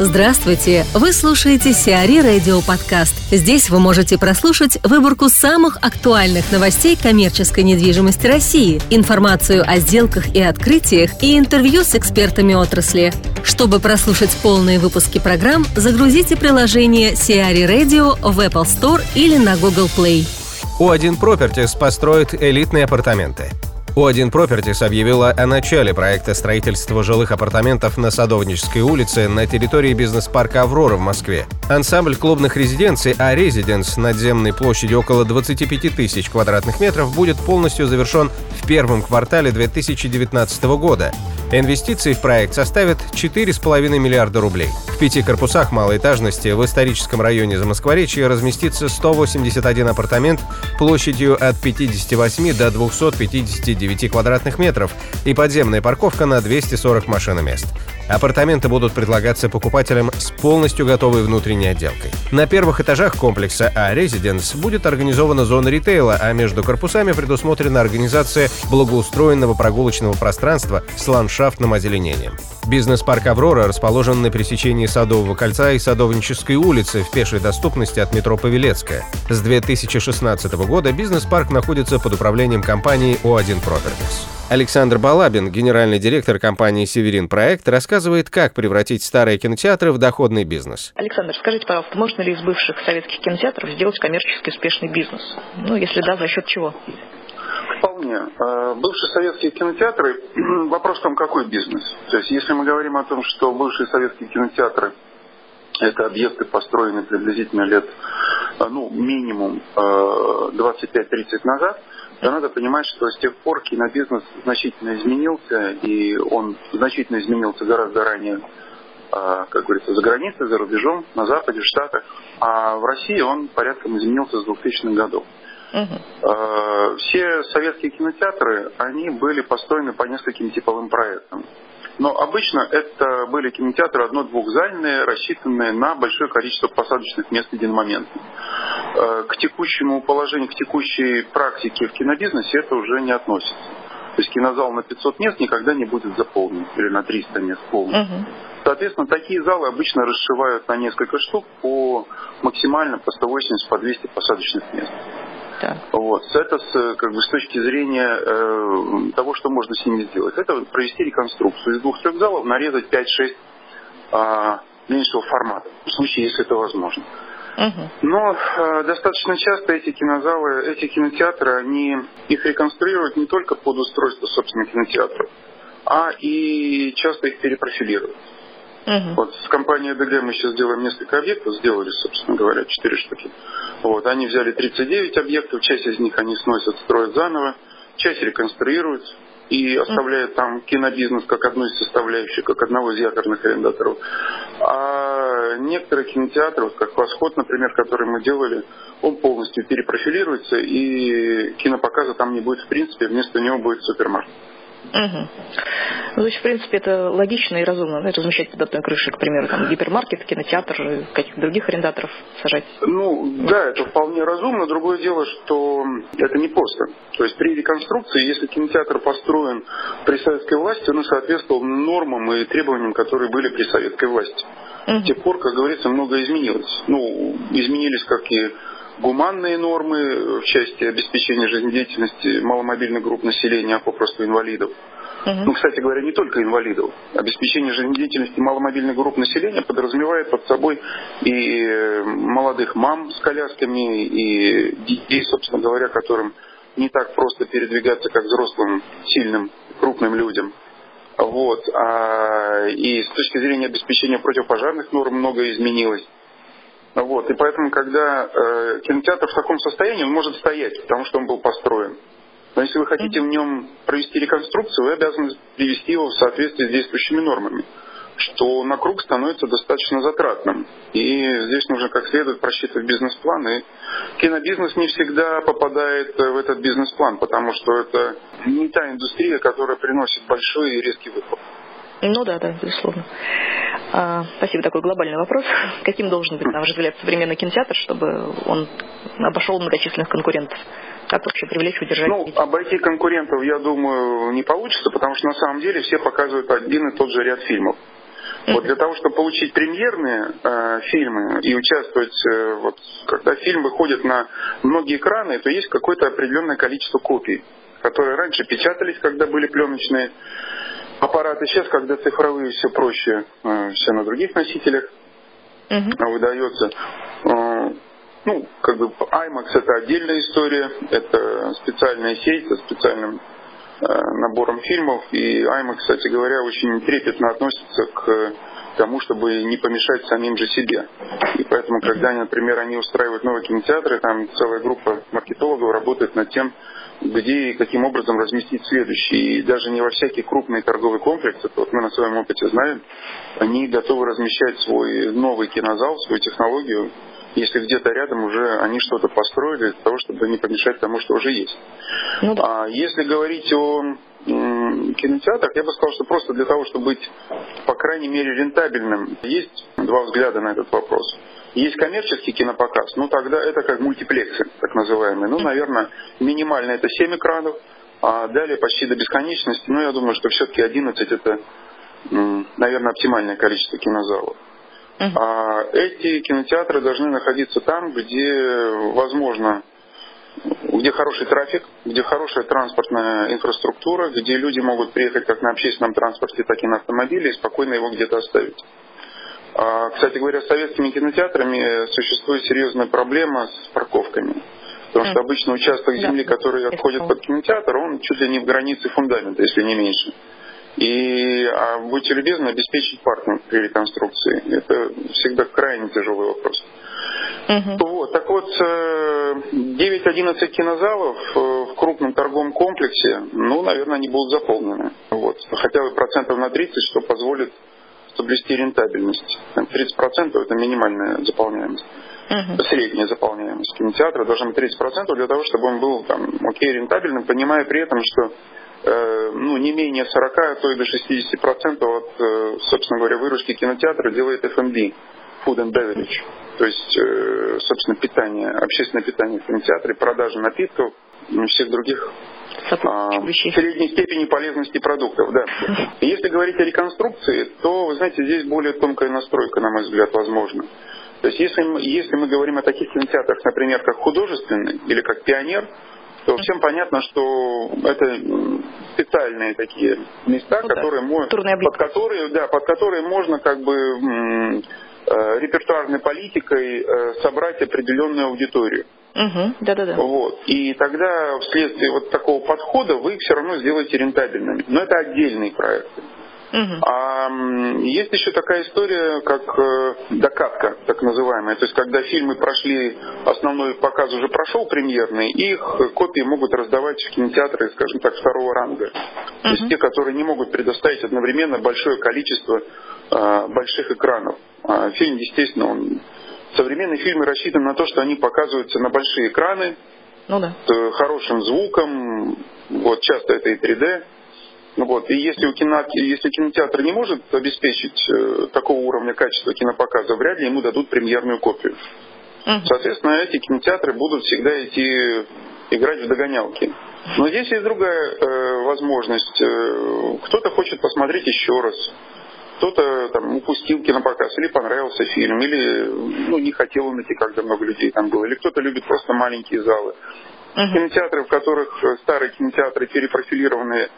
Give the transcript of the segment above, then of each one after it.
Здравствуйте! Вы слушаете Сиари Радио Подкаст. Здесь вы можете прослушать выборку самых актуальных новостей коммерческой недвижимости России, информацию о сделках и открытиях и интервью с экспертами отрасли. Чтобы прослушать полные выпуски программ, загрузите приложение Сиари Radio в Apple Store или на Google Play. У1 Properties построит элитные апартаменты. У1 Properties объявила о начале проекта строительства жилых апартаментов на Садовнической улице на территории бизнес-парка «Аврора» в Москве. Ансамбль клубных резиденций «А Резиденс» надземной площадью около 25 тысяч квадратных метров будет полностью завершен в первом квартале 2019 года. Инвестиции в проект составят 4,5 миллиарда рублей. В пяти корпусах малоэтажности в историческом районе Замоскворечья разместится 181 апартамент площадью от 58 до 259 квадратных метров и подземная парковка на 240 машиномест. Апартаменты будут предлагаться покупателям с полностью готовой внутренней отделкой. На первых этажах комплекса А Residence будет организована зона ритейла, а между корпусами предусмотрена организация благоустроенного прогулочного пространства с ландшафтным озеленением. Бизнес-парк «Аврора» расположен на пересечении Садового кольца и Садовнической улицы в пешей доступности от метро Павелецкая. С 2016 года бизнес-парк находится под управлением компании «О1 Properties». Александр Балабин, генеральный директор компании «Северин Проект», рассказывает, как превратить старые кинотеатры в доходный бизнес. Александр, скажите, пожалуйста, можно ли из бывших советских кинотеатров сделать коммерчески успешный бизнес? Ну, если да, за счет чего? Вполне. Э, бывшие советские кинотеатры, вопрос там какой бизнес? То есть если мы говорим о том, что бывшие советские кинотеатры это объекты, построенные приблизительно лет, э, ну, минимум 25-30 э, назад, то надо понимать, что с тех пор кинобизнес значительно изменился, и он значительно изменился гораздо ранее, как говорится, за границей, за рубежом, на Западе, в Штатах. А в России он порядком изменился с 2000-х годов. Угу. Все советские кинотеатры, они были построены по нескольким типовым проектам. Но обычно это были кинотеатры одно-двухзальные, рассчитанные на большое количество посадочных мест единомоментно. Э, к текущему положению, к текущей практике в кинобизнесе это уже не относится. То есть кинозал на 500 мест никогда не будет заполнен, или на 300 мест полный. Угу. Соответственно, такие залы обычно расшивают на несколько штук по максимально по 180, по 200 посадочных мест. Да. Вот. Это с, как бы, с точки зрения э, того, что можно с ними сделать. Это провести реконструкцию. Из двух-трех залов нарезать 5-6 э, меньшего формата, в случае, если это возможно. Угу. Но э, достаточно часто эти кинозалы, эти кинотеатры, они их реконструируют не только под устройство, собственно, кинотеатров, а и часто их перепрофилируют. Угу. Вот с компанией ДГ мы сейчас делаем несколько объектов, сделали, собственно говоря, 4 штуки. Вот, они взяли 39 объектов, часть из них они сносят, строят заново, часть реконструируют и оставляют там кинобизнес как одну из составляющих, как одного из якорных арендаторов. А некоторые кинотеатры, вот как «Восход», например, который мы делали, он полностью перепрофилируется, и кинопоказа там не будет в принципе, вместо него будет супермаркет. Угу. Ну, то есть, в принципе, это логично и разумно, да, размещать под одной крышей, к примеру, там, гипермаркет, кинотеатр, каких-то других арендаторов сажать. Ну, да, это вполне разумно. Другое дело, что это не просто. То есть, при реконструкции, если кинотеатр построен при советской власти, он соответствовал нормам и требованиям, которые были при советской власти. Угу. С тех пор, как говорится, многое изменилось. Ну, изменились как и гуманные нормы в части обеспечения жизнедеятельности маломобильных групп населения, а попросту инвалидов. Uh-huh. Ну, кстати говоря, не только инвалидов. Обеспечение жизнедеятельности маломобильных групп населения подразумевает под собой и молодых мам с колясками, и детей, собственно говоря, которым не так просто передвигаться, как взрослым, сильным, крупным людям. Вот. А, и с точки зрения обеспечения противопожарных норм многое изменилось. Вот. И поэтому, когда э, кинотеатр в таком состоянии, он может стоять, потому что он был построен. Но если вы хотите в нем провести реконструкцию, вы обязаны привести его в соответствии с действующими нормами, что на круг становится достаточно затратным. И здесь нужно как следует просчитывать бизнес-план. И кинобизнес не всегда попадает в этот бизнес-план, потому что это не та индустрия, которая приносит большой и резкий выход. Ну да, да, безусловно. А, спасибо, такой глобальный вопрос. Каким должен быть, на ваш взгляд, современный кинотеатр, чтобы он обошел многочисленных конкурентов? Как вообще привлечь, удержать? Ну, обойти конкурентов, я думаю, не получится, потому что на самом деле все показывают один и тот же ряд фильмов. Вот для того, чтобы получить премьерные э, фильмы и участвовать, э, вот, когда фильм выходит на многие экраны, то есть какое-то определенное количество копий, которые раньше печатались, когда были пленочные аппараты. Сейчас, когда цифровые, все проще, э, все на других носителях угу. выдается. Э, ну, как бы IMAX это отдельная история, это специальная сеть со специальным э, набором фильмов. И IMAX, кстати говоря, очень трепетно относится к тому, чтобы не помешать самим же себе. И поэтому, когда, например, они устраивают новые кинотеатры, там целая группа маркетологов работает над тем, где и каким образом разместить следующий. И даже не во всякие крупные торговые комплексы, вот мы на своем опыте знаем, они готовы размещать свой новый кинозал, свою технологию, если где-то рядом уже они что-то построили для того, чтобы не помешать тому, что уже есть. Ну, да. А если говорить о кинотеатрах, я бы сказал, что просто для того, чтобы быть, по крайней мере, рентабельным, есть два взгляда на этот вопрос. Есть коммерческий кинопоказ, ну тогда это как мультиплексы, так называемые. Ну, наверное, минимально это 7 экранов, а далее почти до бесконечности. Ну, я думаю, что все-таки 11 это, наверное, оптимальное количество кинозалов. А эти кинотеатры должны находиться там, где возможно, где хороший трафик, где хорошая транспортная инфраструктура, где люди могут приехать как на общественном транспорте, так и на автомобиле и спокойно его где-то оставить. А, кстати говоря, с советскими кинотеатрами существует серьезная проблема с парковками. Потому что обычно участок земли, который отходит под кинотеатр, он чуть ли не в границе фундамента, если не меньше. И а будьте любезны обеспечить паркинг при реконструкции. Это всегда крайне тяжелый вопрос. Угу. Вот, так вот, 9-11 э, кинозалов э, в крупном торговом комплексе, ну, наверное, они будут заполнены. Вот, хотя бы процентов на 30, что позволит соблюсти рентабельность. 30% это минимальная заполняемость. Uh-huh. Средняя заполняемость кинотеатра должна быть 30% для того, чтобы он был там, окей, рентабельным, понимая при этом, что э, ну, не менее 40, а то и до 60% от, э, собственно говоря, выручки кинотеатра делает F&B, Food and Beverage. То есть, э, собственно, питание, общественное питание в кинотеатре, продажа напитков и всех других а, средней степени полезности продуктов. Да. Если говорить о реконструкции, то, вы знаете, здесь более тонкая настройка, на мой взгляд, возможна. То есть если мы, если мы говорим о таких кинотеатрах, например, как художественный или как пионер, то всем понятно, что это специальные такие места, ну, которые да. под которые, да, под которые можно как бы э, репертуарной политикой э, собрать определенную аудиторию. Угу, да-да-да. Вот. И тогда вследствие вот такого подхода вы их все равно сделаете рентабельными. Но это отдельные проекты. Угу. А есть еще такая история, как э, докатка, так называемая. То есть, когда фильмы прошли, основной показ уже прошел премьерный, их копии могут раздавать в кинотеатры, скажем так, второго ранга. Угу. То есть те, которые не могут предоставить одновременно большое количество э, больших экранов. А фильм, естественно, он Современные фильмы рассчитаны на то, что они показываются на большие экраны, ну да. с хорошим звуком, вот часто это и 3D. Ну вот, и если, у кино, если кинотеатр не может обеспечить э, такого уровня качества кинопоказа, вряд ли ему дадут премьерную копию. uh Соответственно, эти кинотеатры будут всегда идти играть в догонялки. Но здесь есть другая э, возможность. Э, кто-то хочет посмотреть еще раз кто-то там упустил кинопоказ, или понравился фильм, или ну, не хотел он идти, когда много людей там было, или кто-то любит просто маленькие залы. Uh-huh. Кинотеатры, в которых э, старые кинотеатры перепрофилированные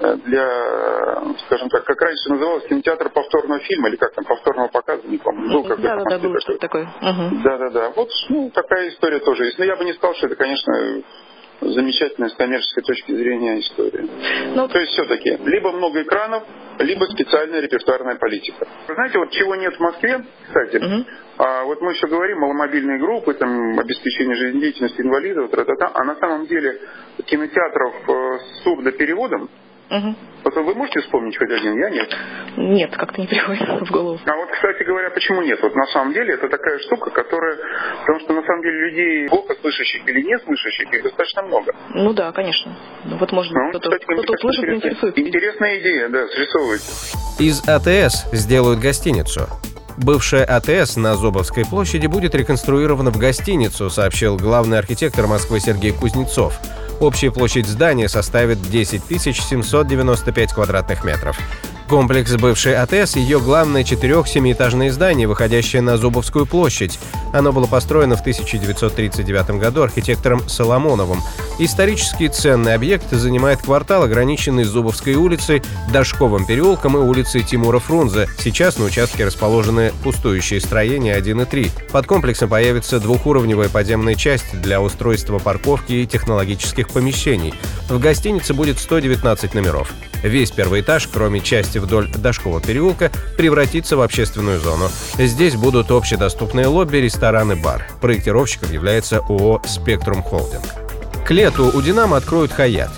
э, для, скажем так, как раньше называлось, кинотеатр повторного фильма, или как там, повторного показа, не помню. Был да, да, да, было что-то такое. Да-да-да. Вот ну, такая история тоже есть. Но я бы не сказал, что это, конечно, замечательная с коммерческой точки зрения история. Ну, То есть все-таки либо много экранов, либо специальная репертуарная политика. Знаете, вот чего нет в Москве, кстати, угу. а, вот мы еще говорим маломобильные группы, там, обеспечение жизнедеятельности инвалидов, тра-та-та, а на самом деле кинотеатров э, с сурдопереводом Угу. Вы можете вспомнить хоть один? Я нет. Нет, как-то не приходит в голову. А вот, кстати говоря, почему нет? Вот на самом деле это такая штука, которая... Потому что на самом деле людей плохо слышащих или не слышащих их достаточно много. Ну да, конечно. Ну вот может ну, кто-то, кстати, кто-то услышит и интересуется. Интересная идея, да, срисовывайте. Из АТС сделают гостиницу. Бывшая АТС на Зобовской площади будет реконструирована в гостиницу, сообщил главный архитектор Москвы Сергей Кузнецов. Общая площадь здания составит 10 795 квадратных метров. Комплекс бывшей АТС – ее главное четырех-семиэтажное здание, выходящее на Зубовскую площадь. Оно было построено в 1939 году архитектором Соломоновым. Исторический ценный объект занимает квартал, ограниченный Зубовской улицей, Дашковым переулком и улицей Тимура Фрунзе. Сейчас на участке расположены пустующие строения 1 и 3. Под комплексом появится двухуровневая подземная часть для устройства парковки и технологических помещений. В гостинице будет 119 номеров. Весь первый этаж, кроме части вдоль Дашкова переулка, превратится в общественную зону. Здесь будут общедоступные лобби, рестораны, бар. Проектировщиком является ООО «Спектрум Холдинг». К лету у «Динамо» откроют «Хаят».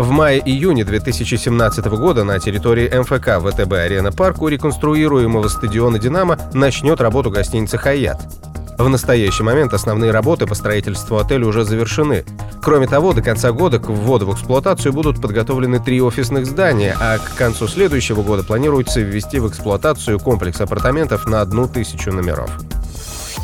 В мае-июне 2017 года на территории МФК ВТБ Арена Парк у реконструируемого стадиона «Динамо» начнет работу гостиница «Хаят». В настоящий момент основные работы по строительству отеля уже завершены. Кроме того, до конца года к вводу в эксплуатацию будут подготовлены три офисных здания, а к концу следующего года планируется ввести в эксплуатацию комплекс апартаментов на одну тысячу номеров.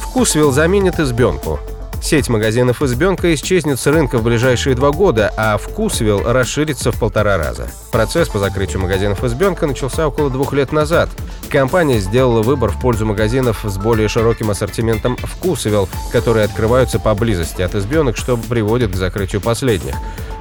Вкусвилл заменит избенку. Сеть магазинов «Избенка» исчезнет с рынка в ближайшие два года, а «Вкусвилл» расширится в полтора раза. Процесс по закрытию магазинов «Избенка» начался около двух лет назад. Компания сделала выбор в пользу магазинов с более широким ассортиментом «Вкусвилл», которые открываются поблизости от «Избенок», что приводит к закрытию последних.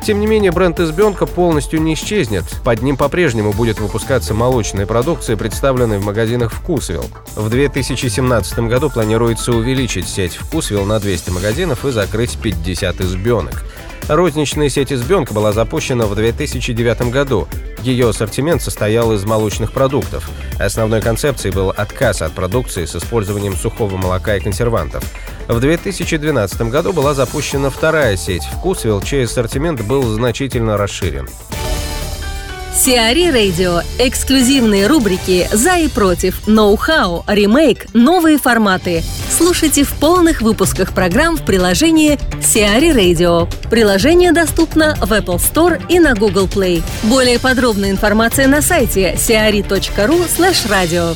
Тем не менее, бренд «Избенка» полностью не исчезнет. Под ним по-прежнему будет выпускаться молочная продукция, представленная в магазинах «Вкусвилл». В 2017 году планируется увеличить сеть «Вкусвилл» на 200 магазинов и закрыть 50 «Избенок». Розничная сеть «Избенка» была запущена в 2009 году. Ее ассортимент состоял из молочных продуктов. Основной концепцией был отказ от продукции с использованием сухого молока и консервантов. В 2012 году была запущена вторая сеть «Вкусвилл», чей ассортимент был значительно расширен. Сиари Радио. Эксклюзивные рубрики «За и против», «Ноу-хау», «Ремейк», «Новые форматы». Слушайте в полных выпусках программ в приложении Сиари Radio. Приложение доступно в Apple Store и на Google Play. Более подробная информация на сайте siari.ru slash radio.